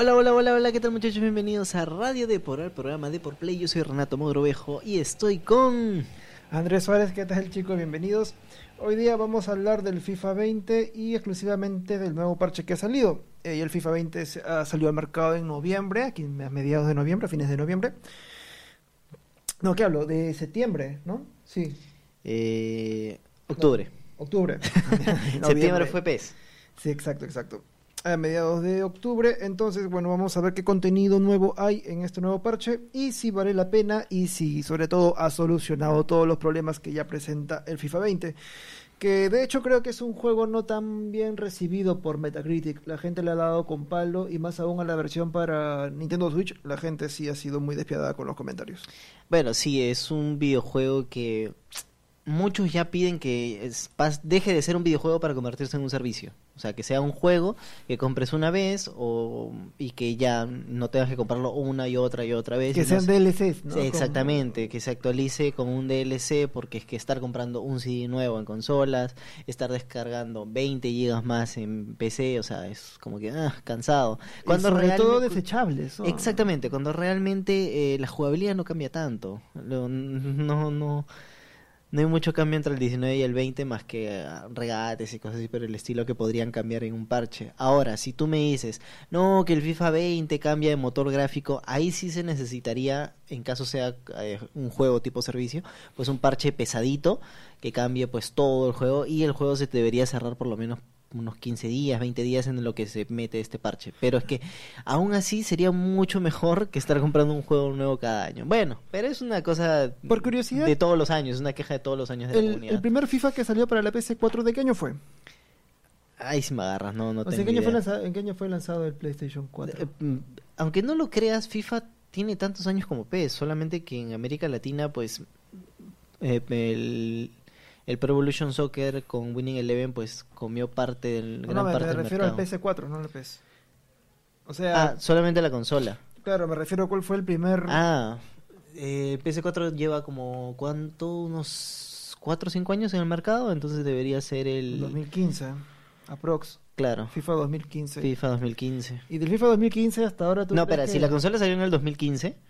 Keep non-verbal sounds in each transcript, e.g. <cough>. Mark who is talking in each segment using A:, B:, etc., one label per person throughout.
A: Hola, hola, hola, hola, ¿qué tal muchachos? Bienvenidos a Radio Depor, al programa Depor Play. Yo soy Renato Mogrovejo y estoy con...
B: Andrés Suárez, ¿qué tal chicos? Bienvenidos. Hoy día vamos a hablar del FIFA 20 y exclusivamente del nuevo parche que ha salido. Eh, el FIFA 20 se- ah, salió al mercado en noviembre, aquí a mediados de noviembre, a fines de noviembre. No, ¿qué hablo? De septiembre, ¿no? Sí,
A: Eh, octubre.
B: octubre. <laughs> <laughs>
A: Septiembre fue PES.
B: Sí, exacto, exacto. A mediados de octubre, entonces, bueno, vamos a ver qué contenido nuevo hay en este nuevo parche y si vale la pena y si sobre todo ha solucionado todos los problemas que ya presenta el FIFA 20. Que de hecho creo que es un juego no tan bien recibido por Metacritic. La gente le ha dado con palo y más aún a la versión para Nintendo Switch, la gente sí ha sido muy despiadada con los comentarios.
A: Bueno, sí, es un videojuego que muchos ya piden que deje de ser un videojuego para convertirse en un servicio. O sea, que sea un juego que compres una vez o, y que ya no tengas que comprarlo una y otra y otra vez.
B: Que sean DLCs, ¿no?
A: Sí, exactamente, que se actualice con un DLC, porque es que estar comprando un CD nuevo en consolas, estar descargando 20 gigas más en PC, o sea, es como que ah, cansado.
B: Cuando sobre todo desechables. ¿no?
A: Exactamente, cuando realmente eh, la jugabilidad no cambia tanto. Lo- no, no, no hay mucho cambio entre el 19 y el 20 más que ah, regates y cosas así, pero el estilo que podrían cambiar en un parche. Ahora, si tú me dices, no, que el FIFA 20 cambia de motor gráfico, ahí sí se necesitaría, en caso sea eh, un juego tipo servicio, pues un parche pesadito que cambie pues todo el juego y el juego se debería cerrar por lo menos unos 15 días, 20 días en lo que se mete este parche. Pero es que aún así sería mucho mejor que estar comprando un juego nuevo cada año. Bueno, pero es una cosa
B: Por curiosidad,
A: de todos los años, es una queja de todos los años de la
B: El,
A: comunidad.
B: el primer FIFA que salió para la PS4, ¿de qué año fue?
A: Ahí sí me agarras, no, no
B: O sea,
A: tengo
B: ¿en, qué año fue
A: idea.
B: lanzado, ¿En qué año fue lanzado el PlayStation 4?
A: Eh, mm, Aunque no lo creas, FIFA tiene tantos años como PES, solamente que en América Latina, pues, eh, el, el Pro Evolution Soccer con Winning Eleven, pues, comió parte del,
B: no,
A: gran
B: me,
A: parte
B: me
A: del
B: refiero al
A: mercado.
B: PS4, no al PS. O sea,
A: Ah, solamente la consola.
B: claro, me refiero a cuál fue el primer...
A: Ah, eh, el PS4 lleva como, ¿cuánto? Unos 4 o 5 años en el mercado, entonces debería ser el...
B: 2015, aprox.
A: Claro,
B: FIFA 2015.
A: FIFA 2015.
B: Y del FIFA 2015 hasta ahora tú
A: No, espera,
B: que-
A: si la consola salió en el 2015,
B: FIFA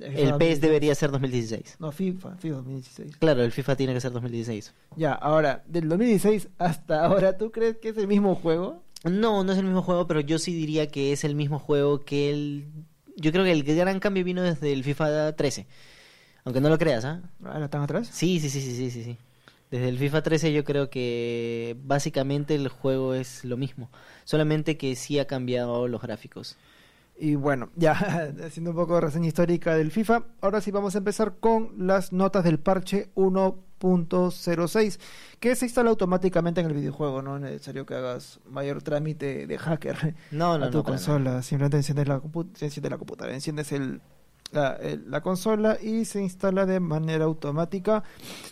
A: el PES
B: 2016.
A: debería ser 2016.
B: No, FIFA, FIFA 2016.
A: Claro, el FIFA tiene que ser 2016.
B: Ya, ahora, del 2016 hasta ahora, ¿tú crees que es el mismo juego?
A: No, no es el mismo juego, pero yo sí diría que es el mismo juego que el... Yo creo que el gran cambio vino desde el FIFA 13. Aunque no lo creas, ¿ah?
B: Ah, ¿no están atrás?
A: Sí, sí, sí, sí, sí, sí, sí. Desde el FIFA 13 yo creo que básicamente el juego es lo mismo. Solamente que sí ha cambiado los gráficos.
B: Y bueno, ya <laughs> haciendo un poco de reseña histórica del FIFA, ahora sí vamos a empezar con las notas del parche 1.06, que se instala automáticamente en el videojuego, no es necesario que hagas mayor trámite de hacker
A: No, no,
B: a tu
A: no.
B: consola, simplemente enciendes la, compu- se enciende la computadora, enciendes el, la, el- la consola y se instala de manera automática.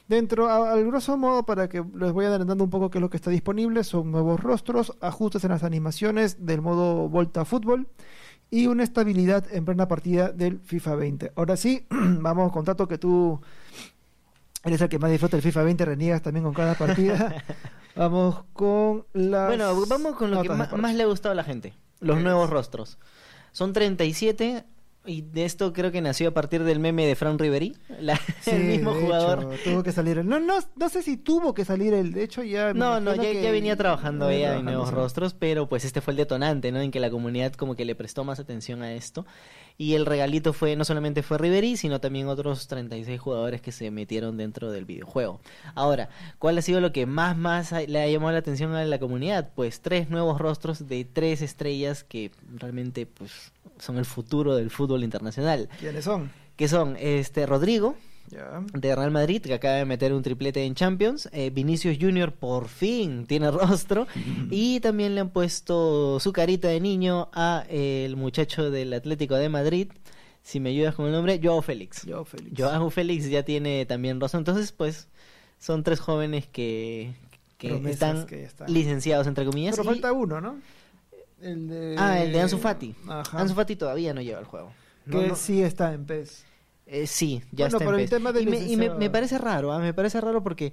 B: Dentro, a- al grosso modo, para que les voy adelantando un poco qué es lo que está disponible, son nuevos rostros, ajustes en las animaciones del modo Volta Fútbol y una estabilidad en plena partida del FIFA 20. Ahora sí, <clears throat> vamos con Tato que tú eres el que más disfruta el FIFA 20, reniegas también con cada partida. <laughs> vamos con las
A: Bueno, vamos con lo que más le ha gustado a la gente. Los
B: ¿Qué
A: nuevos rostros. Son 37 y de esto creo que nació a partir del meme de Fran Riveri, la- <laughs>
B: Sí,
A: el mismo
B: de
A: jugador.
B: hecho, tuvo que salir. el- No, no, no sé si tuvo que salir el. De hecho, ya.
A: No, no, ya, ya venía trabajando ella en nuevos
B: sí.
A: rostros, pero pues este fue el detonante, ¿no? En que la comunidad como que le prestó más atención a esto. Y el regalito fue, no solamente fue Riveri, sino también otros 36 jugadores que se metieron dentro del videojuego. Ahora, ¿cuál ha sido lo que más, más le ha llamado la atención a la comunidad? Pues tres nuevos rostros de tres estrellas que realmente pues son el futuro del fútbol internacional.
B: ¿Quiénes son?
A: Que son este Rodrigo, De Real Madrid, que acaba de meter un triplete en Champions. Eh, Vinicius Junior por fin <laughs> tiene rostro. <laughs> Y también le han puesto su carita de niño a eh, el muchacho del Atlético de Madrid. Si me ayudas con el nombre, Joao Félix.
B: Yo, Félix.
A: Joao Félix ya tiene también rostro. Entonces, pues, son tres jóvenes que, están
B: que ya están.
A: licenciados, entre comillas.
B: Pero
A: y-
B: falta uno, ¿no? El de.
A: Ah, el de Ansu Fati.
B: Ajá.
A: Ansu Fati todavía no lleva el juego. No,
B: que
A: no-
B: sí está en PES.
A: Eh, sí, ya
B: Bueno,
A: está en
B: pero el tema del
A: y me, y me- parece raro, ah, me parece raro porque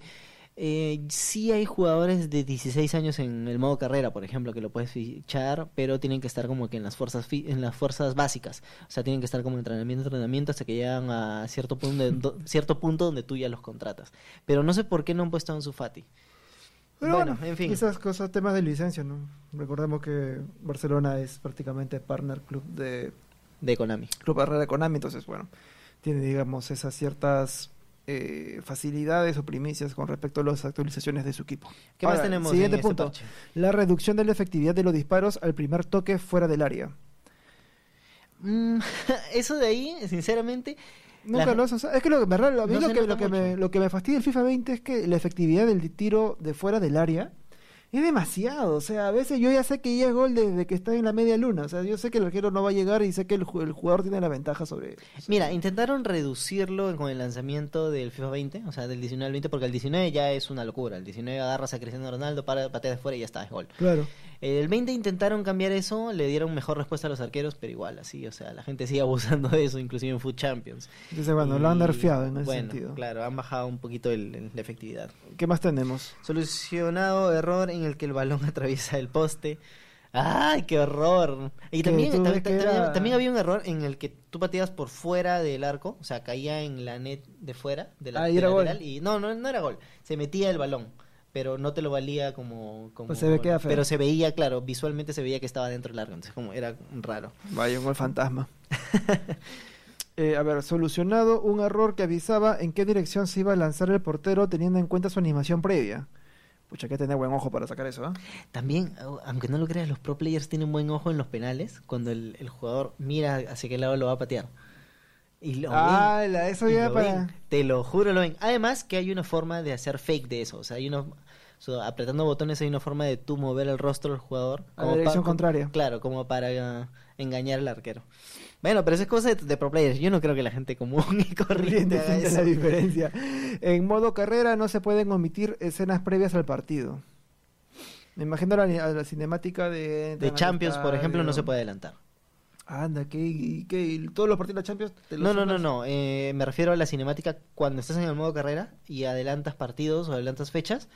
A: Eh, sí hay jugadores de 16 años en el modo carrera, por ejemplo, que lo puedes fichar, pero tienen que estar como que en las fuerzas fi- en las fuerzas básicas. O sea, tienen que estar como entrenamiento, entrenamiento hasta que llegan a cierto punto, de- do- cierto punto donde tú ya los contratas. Pero no sé por qué no han puesto a Ansu Fati.
B: Pero
A: Bueno,
B: bueno,
A: en fin.
B: Esas cosas, temas de licencia, ¿no? Recordemos que Barcelona es prácticamente partner club de
A: De Konami.
B: Club Herrera Konami, entonces, bueno, tiene, digamos, esas ciertas eh, facilidades o primicias con respecto a las actualizaciones de su equipo.
A: ¿Qué más tenemos?
B: Siguiente
A: en este
B: punto.
A: parche?
B: La reducción de la efectividad de los disparos al primer toque fuera del área.
A: Mm, <laughs> eso de ahí, sinceramente,
B: Nunca
A: La-
B: lo has usado. Es que lo, que me- a mí
A: No
B: lo, que, lo, que me, lo que me fastidia el FIFA 20 es que la efectividad del tiro de fuera del área es demasiado. O sea, a veces yo ya sé que ya es gol desde que está en la media luna. O sea, yo sé que el arquero no va a llegar y sé que el, el jugador tiene la ventaja sobre.
A: Mira, intentaron reducirlo con el lanzamiento del FIFA 20, o sea, del 19 al 20, porque el 19 ya es una locura. El 19 agarras a Cristiano Ronaldo, para, patea de fuera y ya está, es gol.
B: Claro.
A: El 20 intentaron cambiar eso, le dieron mejor respuesta a los arqueros, pero igual, así, o sea, la gente sigue <laughs> abusando de eso, inclusive en Food Champions.
B: Entonces, bueno, lo han nerfeado en ese
A: bueno,
B: sentido.
A: Claro, han bajado un poquito el- el- la efectividad.
B: ¿Qué más tenemos?
A: Solucionado error en el que el balón <laughs> atraviesa el poste. ¡Ay, qué horror! Y también,
B: era-
A: también había un error en el que tú pateabas por fuera del arco, o sea, caía en la net de fuera, de la
B: Ah, y
A: de
B: era gol.
A: y no, no, no era gol, se metía el balón, pero no te lo valía como... como
B: Pues se ve que era feo.
A: Pero se veía, claro, visualmente se veía que estaba dentro del arco, entonces como era raro.
B: Vaya, un gol fantasma. <laughs> Eh, a ver, solucionado un error que avisaba en qué dirección se iba a lanzar el portero teniendo en cuenta su animación previa. Pucha, hay que tener buen ojo para sacar eso, ¿ah?
A: También, au- aunque no lo creas, los pro players tienen buen ojo en los penales cuando el, el jugador mira hacia qué lado lo va a patear. Y lo ven.
B: Ah, la- eso
A: Y
B: ya
A: lo
B: para...
A: ven, te lo juro, lo ven. Además que hay una forma de hacer fake de eso. O sea, hay sea, apretando botones hay una forma de tú mover el rostro del jugador.
B: A la dirección contraria.
A: Claro, como para eh, engañar al arquero. Bueno, pero eso es cosa de, de pro players. Yo no creo que la gente común y <laughs> corriente haga eso.
B: la diferencia. En modo carrera no se pueden omitir escenas previas al partido. Me imagino la, cinemática de...
A: De Champions, por ejemplo, no se puede adelantar.
B: Anda, ¿qué, qué, todos los partidos de la Champions? te los
A: No, no, no,
B: sumas?
A: no. eh, me refiero a la cinemática cuando estás en el modo carrera y adelantas partidos o adelantas fechas.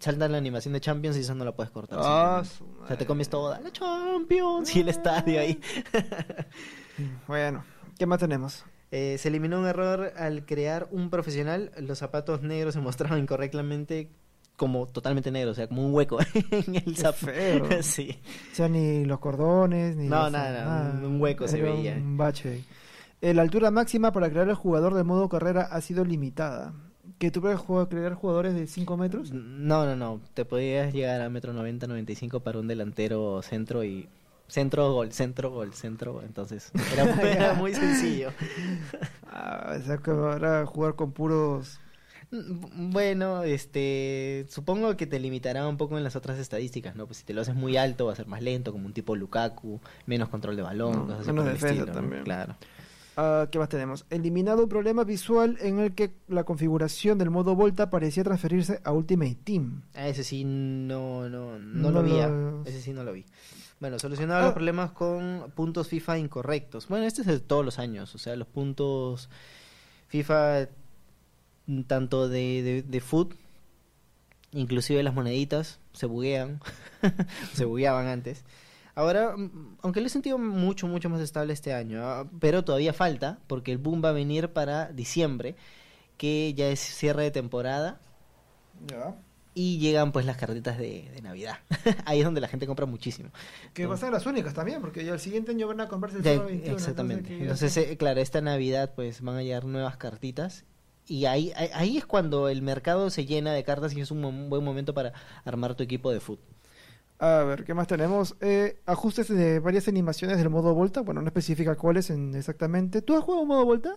A: Salta la animación de Champions y eso no la puedes cortar.
B: Ah,
A: o sea, te comes toda la Champions y el estadio ahí. <laughs>
B: Bueno, ¿qué más tenemos?
A: Eh, se eliminó un error al crear un profesional. Los zapatos negros se mostraban incorrectamente como totalmente negros, o sea, como un hueco <laughs> en el zapato. <laughs> sí.
B: O sea, ni los cordones, ni...
A: No,
B: los-
A: nada, un- un hueco se veía.
B: Un bache. Eh, La altura máxima para crear el jugador de modo carrera ha sido limitada. ¿Que tú puedes crear jugadores de 5 metros?
A: No, no, no. Te podías llegar a metro noventa, noventa y cinco para un delantero centro y centro gol, centro gol, centro. Entonces era, <laughs> muy- era muy sencillo.
B: Ah, o sea, que ahora jugar con puros...
A: Mm, Bueno, este, supongo que te limitará un poco en las otras estadísticas, ¿no? Pues si te lo haces muy alto va a ser más lento, como un tipo Lukaku, menos control de balón,
B: No, menos defensa
A: estilo, ¿no?
B: también.
A: Claro.
B: Ah, ¿Qué más tenemos? Eliminado un problema visual en el que la configuración del modo Volta parecía transferirse a Ultimate Team.
A: Ah, ese sí no, no, no,
B: No
A: lo vi.
B: lo-
A: Ese sí no lo vi. Bueno, solucionado
B: Ah.
A: los problemas con puntos FIFA incorrectos. Bueno, este es de todos los años. O sea, los puntos FIFA, tanto de, de, de foot, inclusive las moneditas, se buguean. <laughs> se bugueaban antes. Ahora, mm, aunque lo he sentido mucho, mucho más estable este año, ah, pero todavía falta, porque el boom va a venir para diciembre, que ya es cierre de temporada. Y llegan pues las cartitas de, de Navidad. <laughs> Ahí es donde la gente compra muchísimo.
B: Que va a ser las únicas también, porque ya el siguiente año van a comprarse el
A: Ya,
B: FIFA 21.
A: exactamente.
B: que
A: Entonces,
B: se-
A: eh, claro, esta Navidad pues van a llegar nuevas cartitas. Y ahí, ahí, es cuando el mercado se llena de cartas y es un buen momento para armar tu equipo de fútbol.
B: A ver, ¿qué más tenemos? Eh, ajustes de varias animaciones del modo Volta. Bueno, no especifica cuáles en- exactamente. ¿Tú has jugado modo Volta?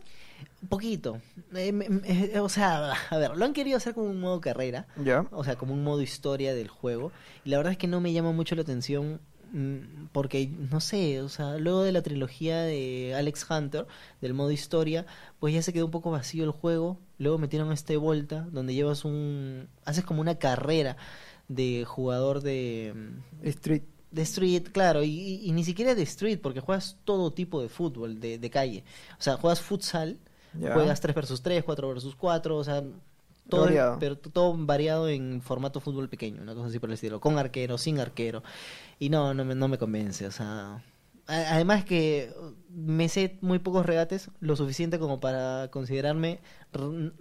A: Poquito. Eh, me- me- eh, o sea, a ver, lo han querido hacer como un modo carrera.
B: Ya.
A: o sea, como un modo historia del juego. Y la verdad es que no me llama mucho la atención porque, no sé, o sea, luego de la trilogía de Alex Hunter, del modo historia, pues ya se quedó un poco vacío el juego. Luego metieron este Volta, donde llevas un... haces como una carrera de jugador de... mm,
B: Street.
A: de street, claro, y, y- y ni siquiera de street, porque juegas todo tipo de fútbol, de, de calle. O sea, juegas futsal, juegas 3 versus 3, 4 versus 4, o sea, Todo,
B: Variado.
A: pero todo variado en formato fútbol pequeño, una cosa así por el estilo, con arquero, sin arquero. Y no, no me, no me convence, o sea... Además que uh, me sé muy pocos regates, lo suficiente como para considerarme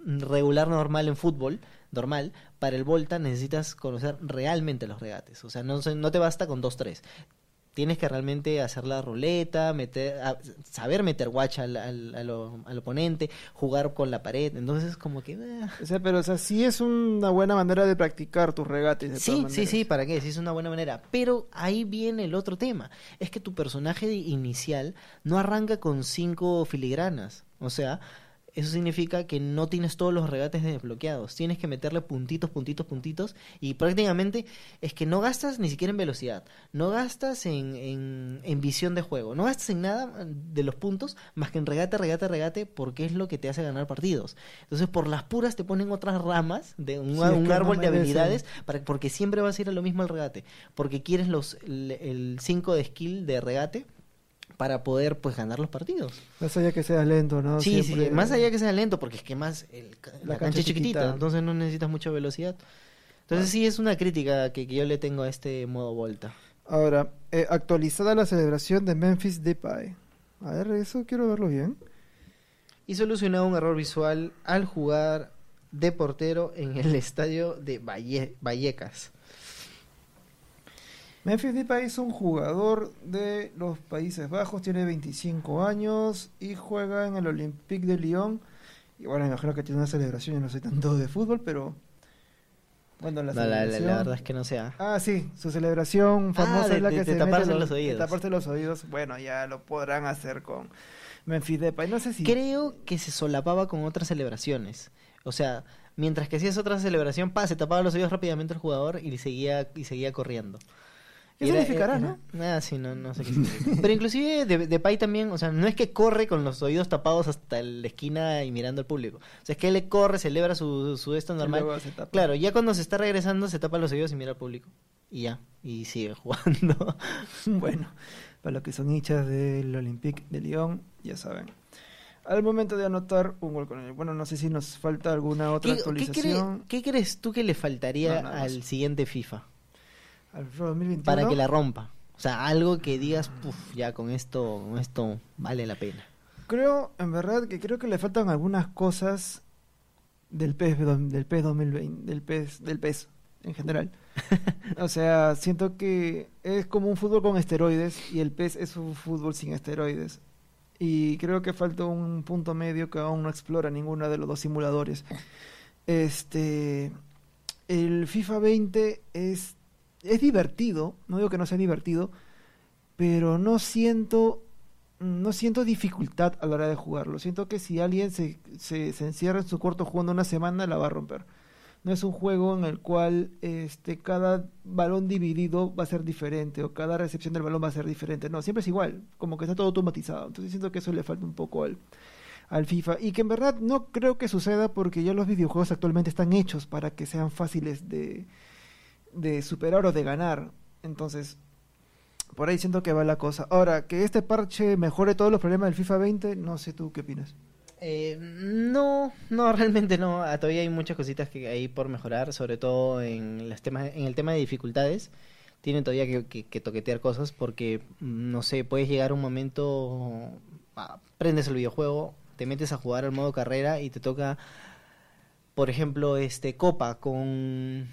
A: regular normal en fútbol, normal. Para el Volta necesitas conocer realmente los regates, o sea, no, se- no te basta con dos, tres. Tienes que realmente hacer la ruleta, meter, a- saber meter guacha al, al, al oponente, jugar con la pared. Entonces, como que. eh.
B: O sea, pero o sea, sí es una buena manera de practicar tus regates. de
A: Sí, sí, sí. ¿para qué? Sí, es una buena manera. Pero ahí viene el otro tema. Es que tu personaje inicial no arranca con cinco filigranas. O sea, eso significa que no tienes todos los regates desbloqueados. Tienes que meterle puntitos, puntitos, puntitos. Y prácticamente es que no gastas ni siquiera en velocidad. No gastas en, en, en visión de juego. No gastas en nada de los puntos más que en regate, regate, regate, porque es lo que te hace ganar partidos. Entonces, por las puras te ponen otras ramas de un,
B: Sí, es
A: un
B: que no
A: árbol de habilidades para, porque siempre vas a ir a lo mismo al regate. Porque quieres los el 5 de skill de regate para poder pues ganar los partidos.
B: Más allá que sea lento, ¿no?
A: sí,
B: Siempre-
A: sí, más allá que sea lento, porque es que más el la,
B: La
A: cancha, es chiquitita,
B: chiquita.
A: entonces no necesitas mucha velocidad. Entonces sí es una crítica que, que yo le tengo a este modo Volta.
B: Ahora, eh, actualizada la celebración de Memphis Depay. A ver, eso quiero verlo bien.
A: Y solucionó un error visual al jugar de portero en el <laughs> estadio de Valle- Vallecas.
B: Memphis Depay es un jugador de los Países Bajos, tiene 25 años y juega en el Olympique de Lyon. Y bueno, me imagino que tiene una celebración, yo no soy tanto de fútbol, pero bueno, la
A: No, la, la- la
B: celebración-
A: verdad es que no sea.
B: Ah, sí, su celebración famosa
A: Ah, de-
B: es la
A: de-
B: que
A: de
B: se
A: taparse los
B: de
A: oídos.
B: taparse los oídos. Bueno, ya lo podrán hacer con Memphis Depay. No sé si
A: Creo que se solapaba con otras celebraciones. O sea, mientras que hacías otra celebración, pa, se tapaba los oídos rápidamente el jugador y seguía, y seguía corriendo.
B: ¿Qué
A: Era-
B: significará,
A: era- Ah, sí, no, no sé qué significa. Pero inclusive de, Depay también, o sea, no es que corre con los oídos tapados hasta la esquina y mirando al público. O sea, es que él le corre, celebra su, su esto normal. Claro, ya cuando se está regresando se tapa los oídos y mira al público. Y ya, y sigue <laughs> jugando.
B: Bueno, para los que son hinchas del Olympique de Lyon, ya saben. Al momento de anotar un gol con él. Bueno, no sé si nos falta alguna otra
A: ¿Qué, qué, cree-
B: actualización.
A: qué crees tú que le faltaría
B: No,
A: al siguiente FIFA?
B: Al FIFA 2021.
A: para que la rompa. O sea, algo que digas, puf, ya con esto, con esto vale la pena.
B: Creo, en verdad, que creo que le faltan algunas cosas del PES, del PES 2020, del PES, del PES en general. <laughs> o sea, siento que es como un fútbol con esteroides y el PES es un fútbol sin esteroides. Y creo que falta un punto medio que aún no explora ninguno de los dos simuladores. <laughs> Este, el FIFA 20 es es divertido, no digo que no sea divertido, pero no siento no siento dificultad a la hora de jugarlo. Siento que si alguien se, se, se encierra en su cuarto jugando una semana, la va a romper. No es un juego en el cual este, cada balón dividido va a ser diferente o cada recepción del balón va a ser diferente. No, siempre es igual, como que está todo automatizado. Entonces siento que eso le falta un poco al, al FIFA. Y que en verdad no creo que suceda porque ya los videojuegos actualmente están hechos para que sean fáciles de, de superar o de ganar. Entonces, por ahí siento que va la cosa. Ahora, que este parche mejore todos los problemas del FIFA 20, no sé tú qué opinas.
A: Eh, no, no, <laughs> realmente no. Ah, Todavía hay muchas cositas que hay por mejorar, sobre todo en, los temas, en el tema de dificultades. Tienen todavía que, que- que toquetear cosas porque, mm, no sé, puedes llegar un momento, ah, prendes el videojuego, te metes a jugar al modo carrera y te toca, por ejemplo, este Copa con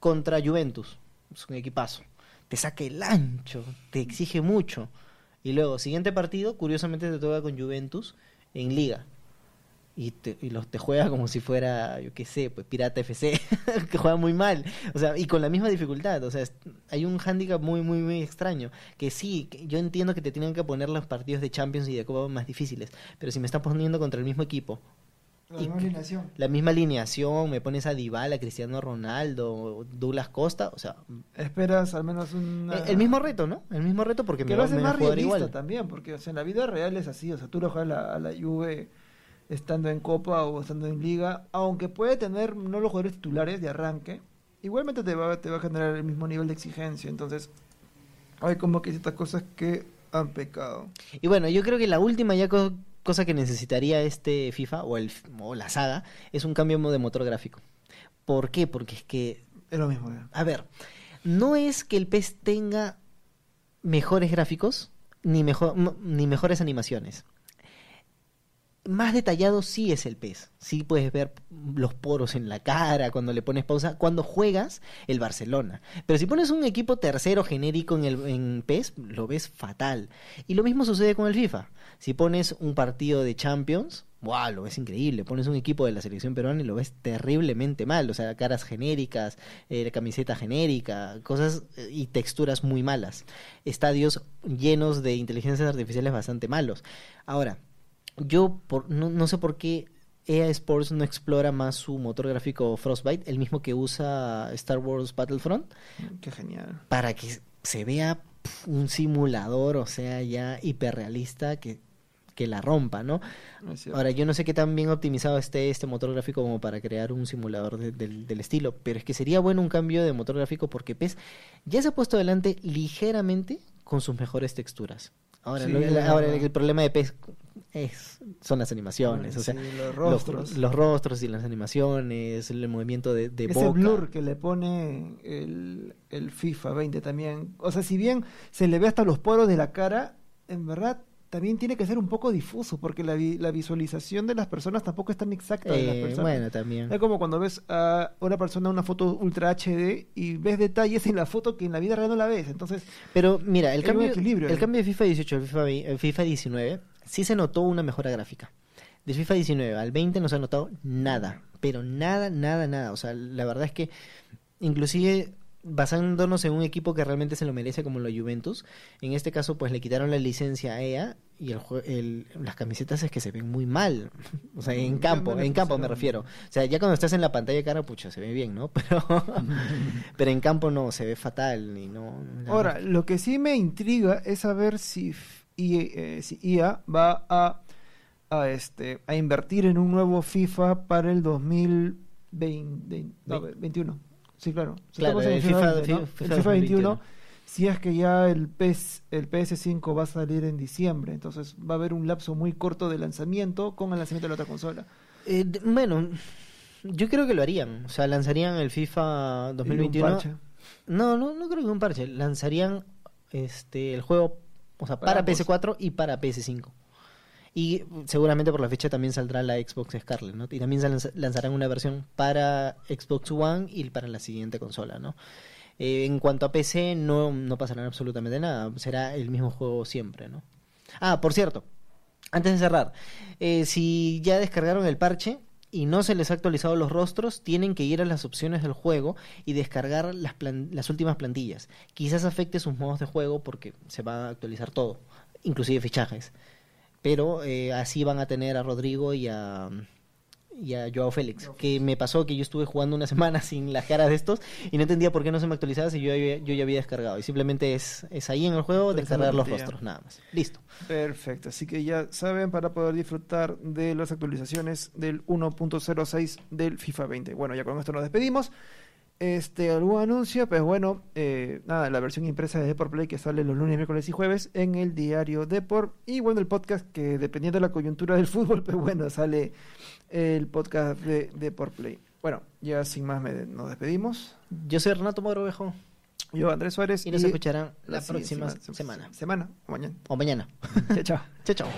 A: contra Juventus, es un equipazo. Te saca el ancho, te exige mucho. Y luego, siguiente partido, curiosamente te toca con Juventus en liga. Y, te, y los te juega como si fuera, yo qué sé, pues Pirata FC, <laughs> que juega muy mal. O sea, y con la misma dificultad. O sea, es- hay un hándicap muy, muy, muy extraño. Que sí, que yo entiendo que te tienen que poner los partidos de Champions y de Copa más difíciles. Pero si me están poniendo contra el mismo equipo,
B: La misma alineación.
A: la misma alineación, me pones a Dybala, Cristiano Ronaldo, Douglas Costa, o sea,
B: Esperas al menos un...
A: el mismo reto, ¿no? El mismo reto porque
B: Que
A: me
B: lo
A: va,
B: hace
A: me
B: más realista
A: igual.
B: también, porque o sea, en la vida real es así. O sea, tú lo juegas a la, a la Juve estando en Copa o estando en Liga, aunque puede tener no los jugadores titulares de arranque, igualmente te va, te va a generar el mismo nivel de exigencia. Entonces, hay como que ciertas cosas que han pecado.
A: Y bueno, yo creo que la última ya co- cosa que necesitaría este FIFA o, el, o la saga es un cambio de motor gráfico. ¿Por qué? Porque es que,
B: Es lo mismo.
A: a ver, no es que el PES tenga mejores gráficos ni, mejor, ni mejores animaciones. Más detallado sí es el PES. Sí puedes ver los poros en la cara cuando le pones pausa. Cuando juegas el Barcelona. Pero si pones un equipo tercero genérico en, el, en PES, lo ves fatal. Y lo mismo sucede con el FIFA. Si pones un partido de Champions, ¡wow! Lo ves increíble. Pones un equipo de la selección peruana y lo ves terriblemente mal. O sea, caras genéricas, eh, camiseta genérica, cosas eh, y texturas muy malas. Estadios llenos de inteligencias artificiales bastante malos. Ahora, yo por, no, no sé por qué EA Sports no explora más su motor gráfico Frostbite, el mismo que usa Star Wars Battlefront,
B: Qué genial.
A: para que se vea un simulador, o sea, ya hiperrealista que, que la rompa, ¿no? Ahora, yo no sé qué tan bien optimizado esté este motor gráfico como para crear un simulador de- del- del estilo, pero es que sería bueno un cambio de motor gráfico porque PES ya se ha puesto adelante ligeramente con sus mejores texturas. Ahora,
B: Sí,
A: lo-
B: es
A: ahora
B: verdad.
A: el problema de PES es, son las animaciones, o sea, los-
B: rostros.
A: Los, rostros y las animaciones, el movimiento de, de
B: Ese
A: boca.
B: blur que le pone el, el FIFA 20 también. O sea, si bien se le ve hasta los poros de la cara, en verdad también tiene que ser un poco difuso, porque la, vi- la visualización de las personas tampoco es tan exacta de las
A: Eh,
B: personas.
A: bueno, también.
B: Es como cuando ves a una persona una foto ultra HD y ves detalles en la foto que en la vida real no la ves. Entonces,
A: Pero mira, el cambio,
B: equilibrio
A: el cambio de FIFA 18 al FIFA, FIFA 19 sí se notó una mejora gráfica. De FIFA 19 al 20 no se ha notado nada, pero nada, nada, nada. O sea, la verdad es que inclusive basándonos en un equipo que realmente se lo merece como la Juventus, en este caso pues le quitaron la licencia a EA y el, el- las camisetas es que se ven muy mal. <laughs> O sea, en campo, en campo me refiero. O sea, ya cuando estás en la pantalla cara, pucha, se ve bien, ¿no? <laughs> Pero, <laughs> pero en campo no, se ve fatal. Y no,
B: ahora, lo que sí me intriga es saber si, eh, si EA va a, a, este, a invertir en un nuevo FIFA para el 2020, no,
A: Ve-
B: 21. Sí, claro.
A: El FIFA-
B: 20, ¿no?
A: FIFA
B: el FIFA 21,
A: 2021.
B: si es que ya el, PS, el PS5 va a salir en diciembre, entonces va a haber un lapso muy corto de lanzamiento con el lanzamiento de la otra consola.
A: Eh, bueno, yo creo que lo harían. O sea, lanzarían el FIFA
B: Y un
A: 2021.
B: parche.
A: No, no, no creo que un parche. Lanzarían este el juego, o sea,
B: Para
A: para,
B: ambos.
A: PS4 y para PS5. Y seguramente por la fecha también saldrá la Xbox Scarlet, ¿no? Y también lanzarán una versión para Xbox One y para la siguiente consola, ¿no? Eh, en cuanto a PC, no, no pasará absolutamente nada. Será el mismo juego siempre, ¿no? Ah, por cierto, antes de cerrar, eh, si ya descargaron el parche y no se les ha actualizado los rostros, tienen que ir a las opciones del juego y descargar las, las últimas plantillas. Quizás afecte sus modos de juego porque se va a actualizar todo, inclusive fichajes. Pero eh, así van a tener a Rodrigo y a, y a Joao Félix. Que me pasó que yo estuve jugando una <laughs> semana sin las caras de estos y no entendía por qué no se me actualizaba si yo, yo ya había descargado. Y simplemente es, es ahí en el juego descargar los rostros, nada más. Listo.
B: Perfecto, así que ya saben para poder disfrutar de las actualizaciones del 1.06 del FIFA 20. Bueno, ya con esto nos despedimos. Este, algún anuncio, pues bueno, eh, nada, la versión impresa de Deport Play que sale los lunes, miércoles y jueves en el diario Deport. Y bueno, el podcast que dependiendo de la coyuntura del fútbol, <laughs> pues bueno, sale el podcast de Deport Play. Bueno, ya sin más me- nos despedimos.
A: Yo soy Renato Moro Viejo
B: Yo, Andrés Suárez.
A: y nos escucharán la próxima
B: sema-
A: semana
B: Semana o mañana.
A: o mañana. <laughs>
B: chao, chao.
A: Chao, chao.